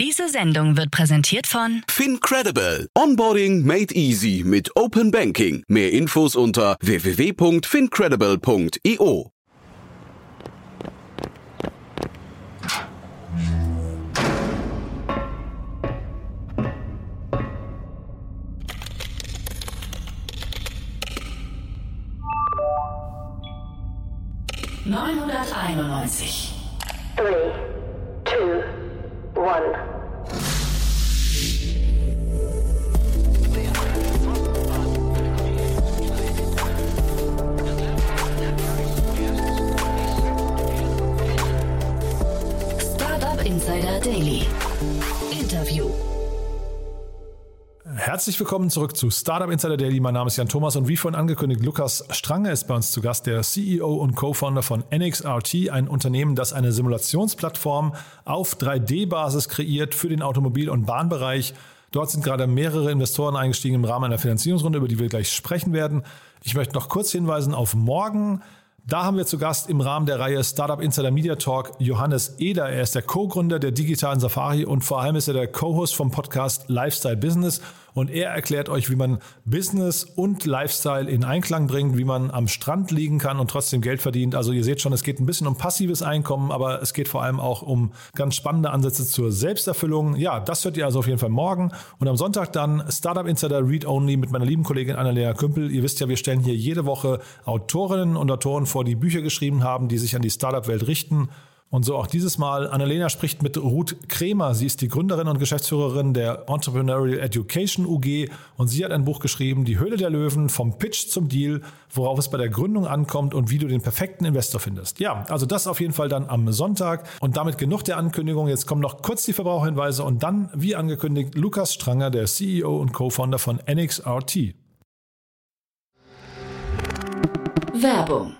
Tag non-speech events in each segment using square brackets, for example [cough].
Diese Sendung wird präsentiert von FinCredible. Onboarding made easy mit Open Banking. Mehr Infos unter www.fincredible.io. Neunhunderteinundneunzig. Three, two, one. Herzlich willkommen zurück zu Startup Insider Daily. Mein Name ist Jan Thomas und wie vorhin angekündigt, Lukas Strange ist bei uns zu Gast, der CEO und Co-Founder von NXRT, ein Unternehmen, das eine Simulationsplattform auf 3D-Basis kreiert für den Automobil- und Bahnbereich. Dort sind gerade mehrere Investoren eingestiegen im Rahmen einer Finanzierungsrunde, über die wir gleich sprechen werden. Ich möchte noch kurz hinweisen auf morgen. Da haben wir zu Gast im Rahmen der Reihe Startup Insider Media Talk Johannes Eder. Er ist der Co-Gründer der digitalen Safari und vor allem ist er der Co-Host vom Podcast Lifestyle Business. Und er erklärt euch, wie man Business und Lifestyle in Einklang bringt, wie man am Strand liegen kann und trotzdem Geld verdient. Also ihr seht schon, es geht ein bisschen um passives Einkommen, aber es geht vor allem auch um ganz spannende Ansätze zur Selbsterfüllung. Ja, das hört ihr also auf jeden Fall morgen. Und am Sonntag dann Startup Insider Read Only mit meiner lieben Kollegin Annalena Kümpel. Ihr wisst ja, wir stellen hier jede Woche Autorinnen und Autoren vor, die Bücher geschrieben haben, die sich an die Startup-Welt richten. Und so auch dieses Mal. Annalena spricht mit Ruth Kremer. Sie ist die Gründerin und Geschäftsführerin der Entrepreneurial Education UG und sie hat ein Buch geschrieben, Die Höhle der Löwen, vom Pitch zum Deal, worauf es bei der Gründung ankommt und wie du den perfekten Investor findest. Ja, also das auf jeden Fall dann am Sonntag. Und damit genug der Ankündigung. Jetzt kommen noch kurz die Verbraucherhinweise und dann, wie angekündigt, Lukas Stranger, der CEO und Co-Founder von NXRT. Werbung.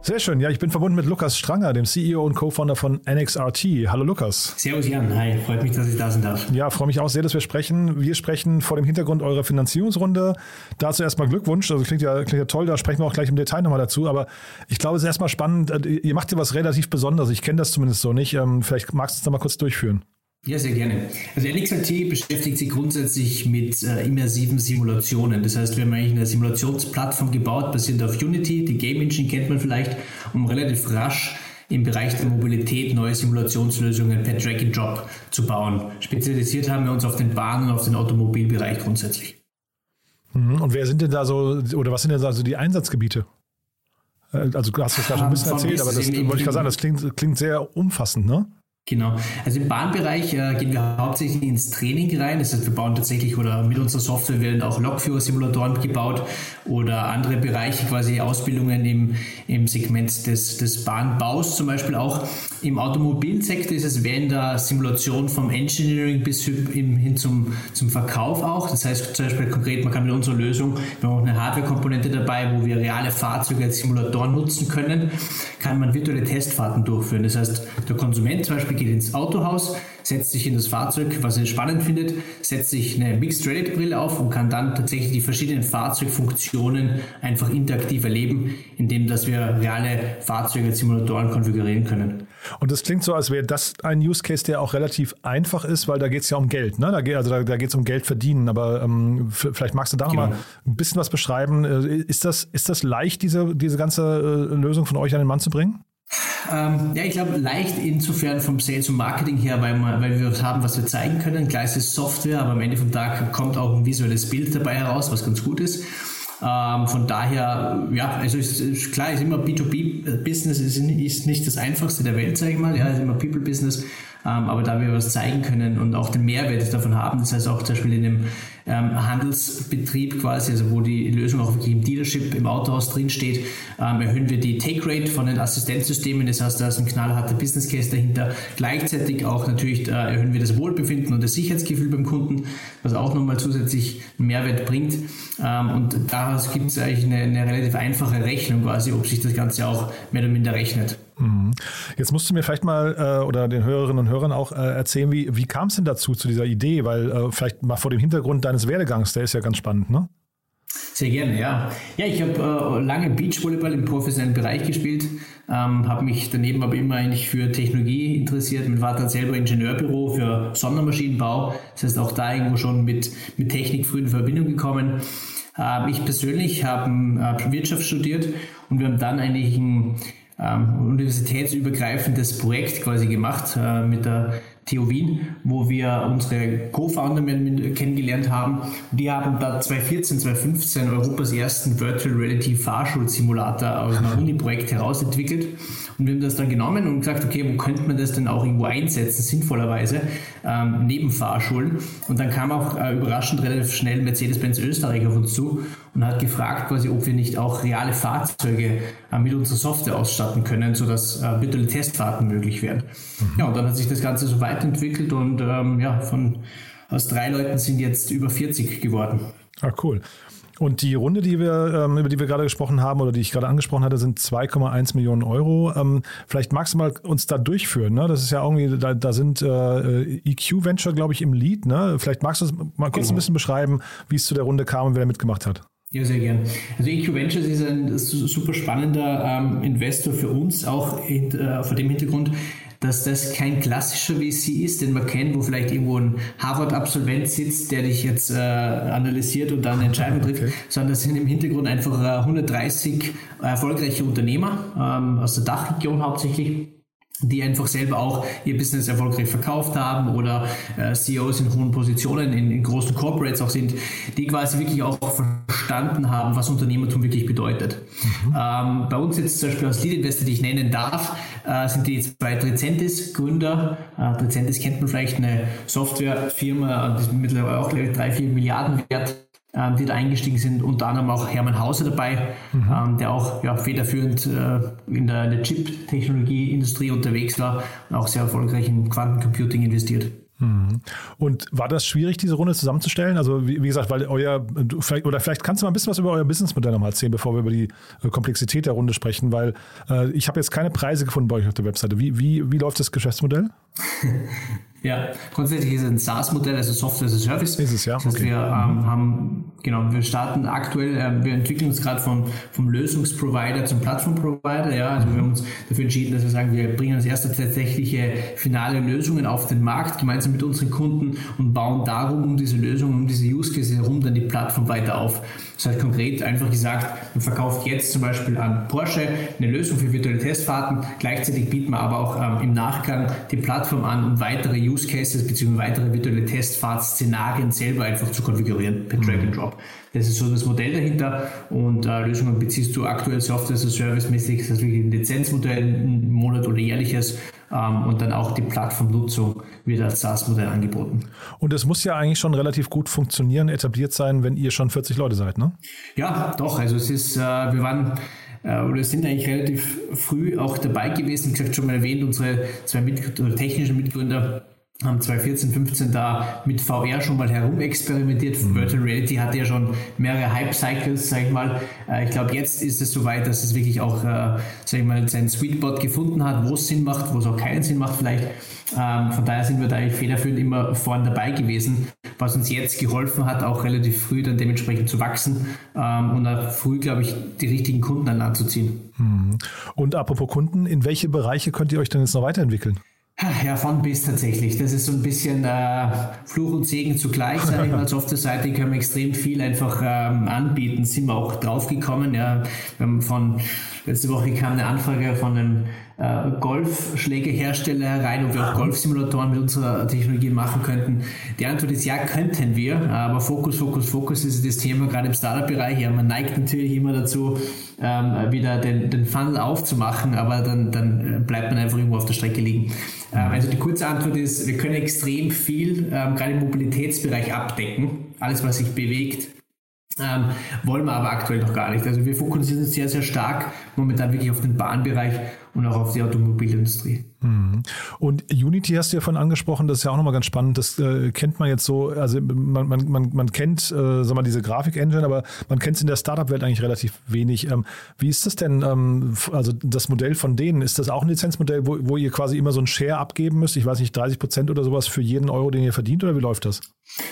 Sehr schön. Ja, ich bin verbunden mit Lukas Stranger, dem CEO und Co-Founder von NXRT. Hallo Lukas. Servus Jan, hi, freut mich, dass ich da sein darf. Ja, freue mich auch sehr, dass wir sprechen. Wir sprechen vor dem Hintergrund eurer Finanzierungsrunde. Dazu erstmal Glückwunsch. Also klingt ja, klingt ja toll, da sprechen wir auch gleich im Detail nochmal dazu. Aber ich glaube, es ist erstmal spannend. Ihr macht ja was relativ Besonderes. Ich kenne das zumindest so nicht. Ähm, vielleicht magst du es da mal kurz durchführen. Ja, sehr gerne. Also NXRT beschäftigt sich grundsätzlich mit äh, immersiven Simulationen. Das heißt, wir haben eigentlich eine Simulationsplattform gebaut, basierend auf Unity. Die Game Engine kennt man vielleicht, um relativ rasch im Bereich der Mobilität neue Simulationslösungen per Drag and Drop zu bauen. Spezialisiert haben wir uns auf den Bahn- und auf den Automobilbereich grundsätzlich. Mhm. Und wer sind denn da so, oder was sind denn da so die Einsatzgebiete? Äh, Also du hast es gerade schon ein bisschen erzählt, aber das wollte ich gerade sagen, das klingt, klingt sehr umfassend, ne? Genau. Also im Bahnbereich äh, gehen wir hauptsächlich ins Training rein. Das heißt, wir bauen tatsächlich oder mit unserer Software werden auch Lokführersimulatoren gebaut oder andere Bereiche, quasi Ausbildungen im, im Segment des, des Bahnbaus zum Beispiel auch. Im Automobilsektor ist es während der Simulation vom Engineering bis hin, zum, zum Verkauf auch. Das heißt zum Beispiel konkret, man kann mit unserer Lösung, wir haben auch eine Hardware-Komponente dabei, wo wir reale Fahrzeuge als Simulatoren nutzen können, kann man virtuelle Testfahrten durchführen. Das heißt, der Konsument zum Beispiel geht ins Autohaus, setzt sich in das Fahrzeug, was er spannend findet, setzt sich eine Mixed Reality Brille auf und kann dann tatsächlich die verschiedenen Fahrzeugfunktionen einfach interaktiv erleben, indem dass wir reale Fahrzeuge Simulatoren konfigurieren können. Und es klingt so, als wäre das ein Use Case, der auch relativ einfach ist, weil da geht es ja um Geld. Ne? Da geht, also da, da geht es um Geld verdienen. Aber ähm, vielleicht magst du da genau. mal ein bisschen was beschreiben. Ist das, ist das leicht, diese, diese ganze äh, Lösung von euch an den Mann zu bringen? Ähm, ja, ich glaube, leicht insofern vom Sales und Marketing her, weil, wir, weil wir haben, was wir zeigen können. Klar ist es Software, aber am Ende vom Tag kommt auch ein visuelles Bild dabei heraus, was ganz gut ist. Ähm, von daher, ja, also ist, ist klar, ist immer B2B-Business, ist, ist nicht das einfachste der Welt, sage ich mal, ja, ist immer People-Business. Ähm, aber da wir was zeigen können und auch den Mehrwert davon haben, das heißt auch zum Beispiel in dem ähm, Handelsbetrieb quasi, also wo die Lösung auch wirklich im Dealership, im Autohaus drin steht, ähm, erhöhen wir die Take Rate von den Assistenzsystemen. Das heißt, da ist ein knallharter Business Case dahinter. Gleichzeitig auch natürlich äh, erhöhen wir das Wohlbefinden und das Sicherheitsgefühl beim Kunden, was auch nochmal zusätzlich einen Mehrwert bringt. Ähm, und daraus gibt es eigentlich eine, eine relativ einfache Rechnung quasi, ob sich das Ganze auch mehr oder minder rechnet. Jetzt musst du mir vielleicht mal äh, oder den Hörerinnen und Hörern auch äh, erzählen, wie, wie kam es denn dazu, zu dieser Idee? Weil äh, vielleicht mal vor dem Hintergrund deines Werdegangs, der ist ja ganz spannend, ne? Sehr gerne, ja. Ja, ich habe äh, lange Beachvolleyball im professionellen Bereich gespielt, ähm, habe mich daneben aber immer eigentlich für Technologie interessiert. Mein Vater hat selber Ingenieurbüro für Sondermaschinenbau, das heißt auch da irgendwo schon mit, mit Technik früh in Verbindung gekommen. Äh, ich persönlich habe äh, Wirtschaft studiert und wir haben dann eigentlich ein ähm, universitätsübergreifendes Projekt quasi gemacht äh, mit der TU Wien, wo wir unsere Co-Founder kennengelernt haben. Die haben da 2014, 2015 Europas ersten Virtual Reality Fahrschulsimulator aus einem [laughs] Uni-Projekt herausentwickelt. Und wir haben das dann genommen und gesagt, okay, wo könnte man das denn auch irgendwo einsetzen, sinnvollerweise, ähm, neben Fahrschulen. Und dann kam auch äh, überraschend relativ schnell Mercedes-Benz Österreich auf uns zu und hat gefragt, quasi, ob wir nicht auch reale Fahrzeuge äh, mit unserer Software ausstatten können, sodass äh, virtuelle Testfahrten möglich werden. Mhm. Ja, und dann hat sich das Ganze so weiterentwickelt und ähm, ja, von aus drei Leuten sind jetzt über 40 geworden. Ah, cool. Und die Runde, die wir, ähm, über die wir gerade gesprochen haben oder die ich gerade angesprochen hatte, sind 2,1 Millionen Euro. Ähm, vielleicht magst du mal uns da durchführen. Ne? Das ist ja irgendwie, da, da sind äh, EQ Venture, glaube ich, im Lead. Ne? Vielleicht magst du es mal kurz genau. ein bisschen beschreiben, wie es zu der Runde kam und wer mitgemacht hat. Ja, sehr gern. Also EQ Ventures ist ein super spannender ähm, Investor für uns, auch in, äh, vor dem Hintergrund, dass das kein klassischer VC ist, den man kennt, wo vielleicht irgendwo ein Harvard-Absolvent sitzt, der dich jetzt äh, analysiert und dann eine Entscheidung trifft, okay. sondern das sind im Hintergrund einfach äh, 130 erfolgreiche Unternehmer ähm, aus der Dachregion hauptsächlich die einfach selber auch ihr Business erfolgreich verkauft haben oder äh, CEOs in hohen Positionen in, in, großen Corporates auch sind, die quasi wirklich auch verstanden haben, was Unternehmertum wirklich bedeutet. Mhm. Ähm, bei uns jetzt zum Beispiel als Lead Investor, die ich nennen darf, äh, sind die zwei Tricentis Gründer. Äh, Tricentis kennt man vielleicht, eine Softwarefirma, die ist mittlerweile auch, glaube ich, drei, vier Milliarden wert ähm, die da eingestiegen sind, unter anderem auch Hermann Hauser dabei, mhm. ähm, der auch ja, federführend äh, in der, der Chip-Technologie-Industrie unterwegs war und auch sehr erfolgreich in Quantencomputing investiert. Mhm. Und war das schwierig, diese Runde zusammenzustellen? Also wie, wie, gesagt, weil euer, vielleicht, oder vielleicht kannst du mal ein bisschen was über euer Businessmodell nochmal erzählen, bevor wir über die äh, Komplexität der Runde sprechen, weil äh, ich habe jetzt keine Preise gefunden bei euch auf der Webseite. Wie, wie, wie läuft das Geschäftsmodell? [laughs] Ja, grundsätzlich ist es ein SaaS-Modell, also Software as a Service. Ist es, ja. Das heißt, okay. wir ähm, haben, genau, wir starten aktuell, äh, wir entwickeln uns gerade von, vom Lösungsprovider zum Plattformprovider. Ja, also wir haben uns dafür entschieden, dass wir sagen, wir bringen als erste tatsächliche finale Lösungen auf den Markt, gemeinsam mit unseren Kunden und bauen darum, um diese Lösungen, um diese Use Case herum, dann die Plattform weiter auf. Das heißt konkret einfach gesagt, man verkauft jetzt zum Beispiel an Porsche eine Lösung für virtuelle Testfahrten, gleichzeitig bieten wir aber auch ähm, im Nachgang die Plattform an, um weitere Use Cases bzw. weitere virtuelle Testfahrtszenarien selber einfach zu konfigurieren per Drag and Drop. Das ist so das Modell dahinter und äh, Lösungen beziehst du aktuell Software as a Service mäßig, das ist wirklich ein Lizenzmodell, ein Monat oder jährliches ähm, und dann auch die Plattformnutzung wird als SaaS-Modell angeboten. Und es muss ja eigentlich schon relativ gut funktionieren, etabliert sein, wenn ihr schon 40 Leute seid, ne? Ja, doch. Also es ist, äh, wir waren äh, oder sind eigentlich relativ früh auch dabei gewesen. Wie gesagt, schon mal erwähnt, unsere zwei Mit technischen Mitgründer haben 2014, 15 da mit VR schon mal herumexperimentiert. Mhm. Virtual Reality hatte ja schon mehrere Hype-Cycles, sag ich mal. Äh, ich glaube, jetzt ist es soweit, dass es wirklich auch, äh, sag ich mal, seinen Sweet Spot gefunden hat, wo es Sinn macht, wo es auch keinen Sinn macht vielleicht. Ähm, von daher sind wir da eigentlich federführend immer vorne dabei gewesen, was uns jetzt geholfen hat, auch relativ früh dann dementsprechend zu wachsen ähm, und auch früh, glaube ich, die richtigen Kunden an Land zu ziehen. Mhm. Und apropos Kunden, in welche Bereiche könnt ihr euch denn jetzt noch weiterentwickeln? Ja, von bis tatsächlich. Das ist so ein bisschen äh, Fluch und Segen zugleich, sage ich mal. Software-Seite können wir extrem viel einfach ähm, anbieten. Sind wir auch draufgekommen. Ja. Von letzte Woche kam eine Anfrage von einem äh, Golfschlägerhersteller herein, ob wir auch Golfsimulatoren mit unserer Technologie machen könnten. Die Antwort ist ja, könnten wir, aber Fokus, Fokus, Fokus ist das Thema gerade im Startup-Bereich. Ja, man neigt natürlich immer dazu, ähm, wieder den, den Funnel aufzumachen, aber dann, dann bleibt man einfach irgendwo auf der Strecke liegen. Ähm, also die kurze Antwort ist, wir können extrem viel ähm, gerade im Mobilitätsbereich abdecken. Alles, was sich bewegt, ähm, wollen wir aber aktuell noch gar nicht. Also wir fokussieren uns sehr, sehr stark momentan wirklich auf den Bahnbereich und auch auf die Automobilindustrie. Mhm. Und Unity hast du ja von angesprochen, das ist ja auch nochmal ganz spannend. Das äh, kennt man jetzt so, also man, man, man, man kennt, äh, sag mal, diese Grafik-Engine, aber man kennt es in der Startup-Welt eigentlich relativ wenig. Ähm, wie ist das denn, ähm, also das Modell von denen, ist das auch ein Lizenzmodell, wo, wo ihr quasi immer so ein Share abgeben müsst? Ich weiß nicht, 30 Prozent oder sowas für jeden Euro, den ihr verdient oder wie läuft das?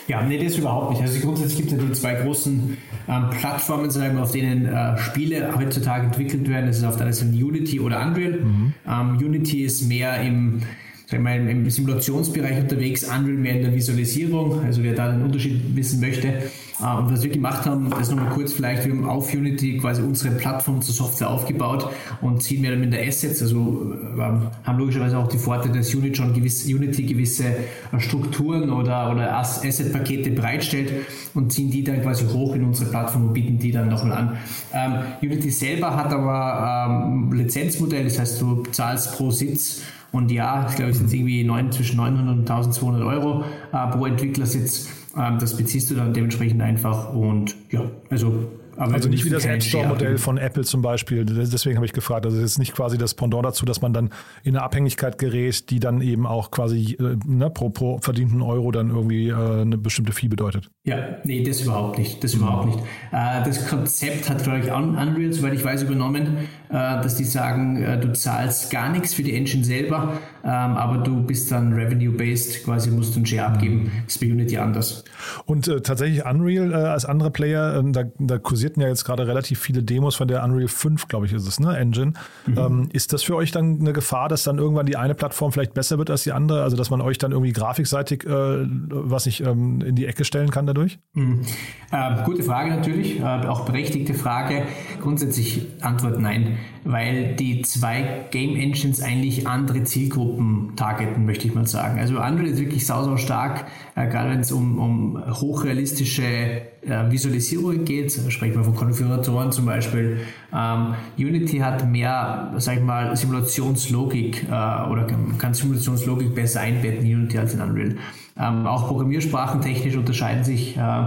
Ja, nee, das überhaupt nicht. Also grundsätzlich gibt es ja die zwei großen ähm, Plattformen, auf denen äh, Spiele heutzutage entwickelt werden. Das ist auf der einen Seite Unity oder Unreal. Mhm. Ähm, Unity ist mehr im sag mal, im Simulationsbereich unterwegs, Unreal mehr in der Visualisierung, also wer da den Unterschied wissen möchte. Äh, und was wir gemacht haben, das nochmal kurz vielleicht, wir haben auf Unity quasi unsere Plattform zur Software aufgebaut und ziehen mehr damit in der Assets, also äh, haben logischerweise auch die Vorteile, dass Unity schon gewisse, Unity gewisse äh, Strukturen oder, oder Asset-Pakete bereitstellt und ziehen die dann quasi hoch in unsere Plattform und bieten die dann nochmal an. Ähm, Unity selber hat aber ähm, Lizenzmodell, das heißt, du zahlst pro Sitz und ja, ich glaube, es sind irgendwie 9, zwischen 900 und 1200 Euro äh, pro Entwicklersitz. Ähm, das beziehst du dann dementsprechend einfach und ja, also aber also nicht wie das App Store-Modell von Apple zum Beispiel. Deswegen habe ich gefragt. Also es ist nicht quasi das Pendant dazu, dass man dann in eine Abhängigkeit gerät, die dann eben auch quasi äh, ne, pro, pro verdienten Euro dann irgendwie äh, eine bestimmte Fee bedeutet. Ja, nee, das überhaupt nicht. Das überhaupt nicht. Äh, das Konzept hat, glaube ich, Unreal, soweit ich weiß, übernommen, äh, dass die sagen, äh, du zahlst gar nichts für die Engine selber, aber du bist dann revenue-based, quasi musst du einen Share abgeben. Das ist bei Unity anders. Und äh, tatsächlich Unreal als andere Player, da, da kursierten ja jetzt gerade relativ viele Demos von der Unreal 5, glaube ich, ist es, ne, Engine. Mhm. Ähm, ist das für euch dann eine Gefahr, dass dann irgendwann die eine Plattform vielleicht besser wird als die andere? Also, dass man euch dann irgendwie grafikseitig, was ich ähm, in die Ecke stellen kann dadurch? Mhm. Äh, gute Frage natürlich, äh, auch berechtigte Frage. Grundsätzlich Antwort nein, weil die zwei Game Engines eigentlich andere Zielgruppen targeten, möchte ich mal sagen. Also Unreal ist wirklich sau, sau stark, äh, gerade wenn es um, um hochrealistische äh, Visualisierung geht, sprechen wir von Konfiguratoren zum Beispiel. Ähm, Unity hat mehr, sag ich mal, Simulationslogik äh, oder kann Simulationslogik besser einbetten in Unity als in Unreal. Ähm, auch Programmiersprachen technisch unterscheiden sich. Äh,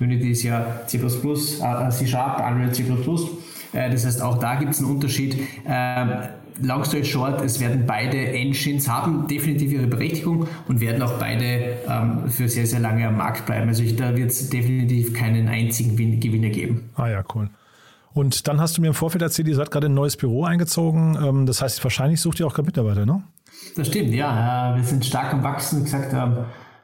Unity ist ja C++, äh, C Sharp, Unreal C++. Äh, das heißt, auch da gibt es einen Unterschied. Äh, long story short, es werden beide Engines haben definitiv ihre Berechtigung und werden auch beide ähm, für sehr, sehr lange am Markt bleiben. Also ich, da wird es definitiv keinen einzigen Gewinner geben. Ah ja, cool. Und dann hast du mir im Vorfeld erzählt, ihr seid gerade in ein neues Büro eingezogen. Ähm, das heißt, wahrscheinlich sucht ihr auch gerade Mitarbeiter, ne? Das stimmt, ja. Wir sind stark am Wachsen. Wie gesagt, ähm,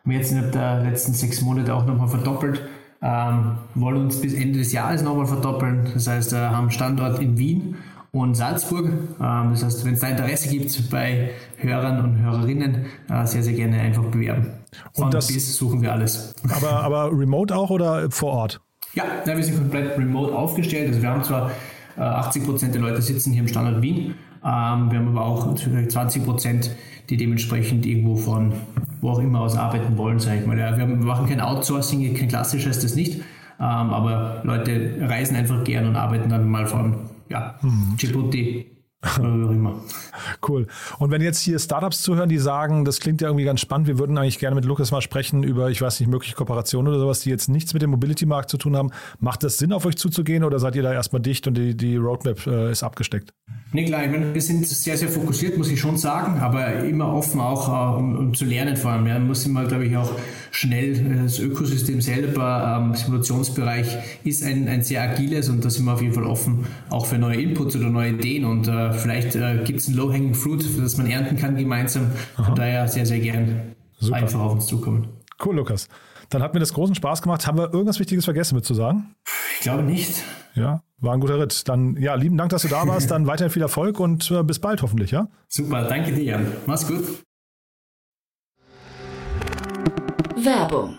wir jetzt innerhalb der letzten sechs Monate auch nochmal verdoppelt. Ähm, wollen uns bis Ende des Jahres nochmal verdoppeln. Das heißt, wir haben Standort in Wien und Salzburg. Ähm, das heißt, wenn es da Interesse gibt bei Hörern und Hörerinnen, äh, sehr, sehr gerne einfach bewerben. Von und das, bis suchen wir alles. Aber, aber remote auch oder vor Ort? Ja, wir sind komplett remote aufgestellt. Also wir haben zwar äh, 80 Prozent der Leute sitzen hier im Standort Wien, ähm, wir haben aber auch 20 Prozent, die dementsprechend irgendwo von wo auch immer aus arbeiten wollen, sage ich mal. Wir machen kein Outsourcing, kein klassisches das nicht, ähm, aber Leute reisen einfach gern und arbeiten dann mal von ja, mhm. Djibouti Cool. Und wenn jetzt hier Startups zuhören, die sagen, das klingt ja irgendwie ganz spannend, wir würden eigentlich gerne mit Lukas mal sprechen über, ich weiß nicht, mögliche Kooperationen oder sowas, die jetzt nichts mit dem Mobility-Markt zu tun haben. Macht das Sinn, auf euch zuzugehen oder seid ihr da erstmal dicht und die, die Roadmap äh, ist abgesteckt? Nee, klar, ich meine, wir sind sehr, sehr fokussiert, muss ich schon sagen, aber immer offen auch, uh, um, um, zu lernen vor allem. Ja. Man muss immer, glaube ich, auch schnell, äh, das Ökosystem selber, ähm, Simulationsbereich ist ein, ein sehr agiles und da sind wir auf jeden Fall offen, auch für neue Inputs oder neue Ideen und uh, vielleicht uh, gibt es ein Low-Hanging Fruit, das man ernten kann gemeinsam. Aha. Von daher sehr, sehr gern Super. einfach auf uns zukommen. Cool, Lukas. Dann hat mir das großen Spaß gemacht. Haben wir irgendwas Wichtiges vergessen mit zu sagen? Ich glaube nicht. Ja, war ein guter Ritt. Dann, ja, lieben Dank, dass du da [laughs] warst. Dann weiterhin viel Erfolg und äh, bis bald hoffentlich, ja? Super, danke dir, Jan. Mach's gut. Werbung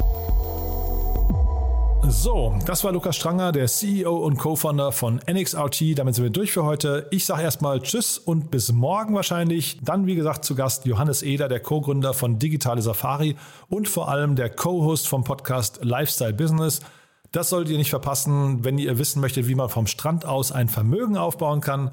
So, das war Lukas Stranger, der CEO und Co-Founder von NXRT. Damit sind wir durch für heute. Ich sage erstmal Tschüss und bis morgen wahrscheinlich. Dann, wie gesagt, zu Gast Johannes Eder, der Co-Gründer von Digitale Safari und vor allem der Co-Host vom Podcast Lifestyle Business. Das solltet ihr nicht verpassen, wenn ihr wissen möchtet, wie man vom Strand aus ein Vermögen aufbauen kann.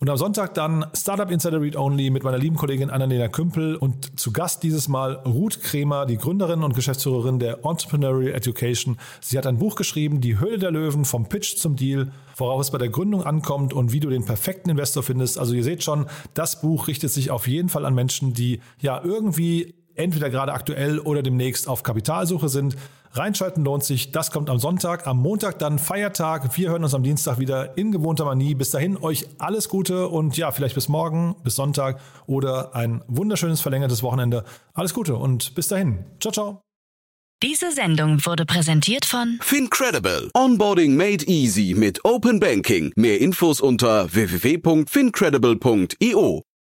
Und am Sonntag dann Startup Insider Read Only mit meiner lieben Kollegin Annalena Kümpel und zu Gast dieses Mal Ruth Kremer, die Gründerin und Geschäftsführerin der Entrepreneurial Education. Sie hat ein Buch geschrieben, Die Höhle der Löwen, vom Pitch zum Deal, worauf es bei der Gründung ankommt und wie du den perfekten Investor findest. Also ihr seht schon, das Buch richtet sich auf jeden Fall an Menschen, die ja irgendwie entweder gerade aktuell oder demnächst auf Kapitalsuche sind. Reinschalten lohnt sich. Das kommt am Sonntag. Am Montag dann Feiertag. Wir hören uns am Dienstag wieder in gewohnter Manie. Bis dahin euch alles Gute und ja, vielleicht bis morgen, bis Sonntag oder ein wunderschönes verlängertes Wochenende. Alles Gute und bis dahin. Ciao, ciao. Diese Sendung wurde präsentiert von Fincredible. Onboarding made easy mit Open Banking. Mehr Infos unter www.fincredible.io.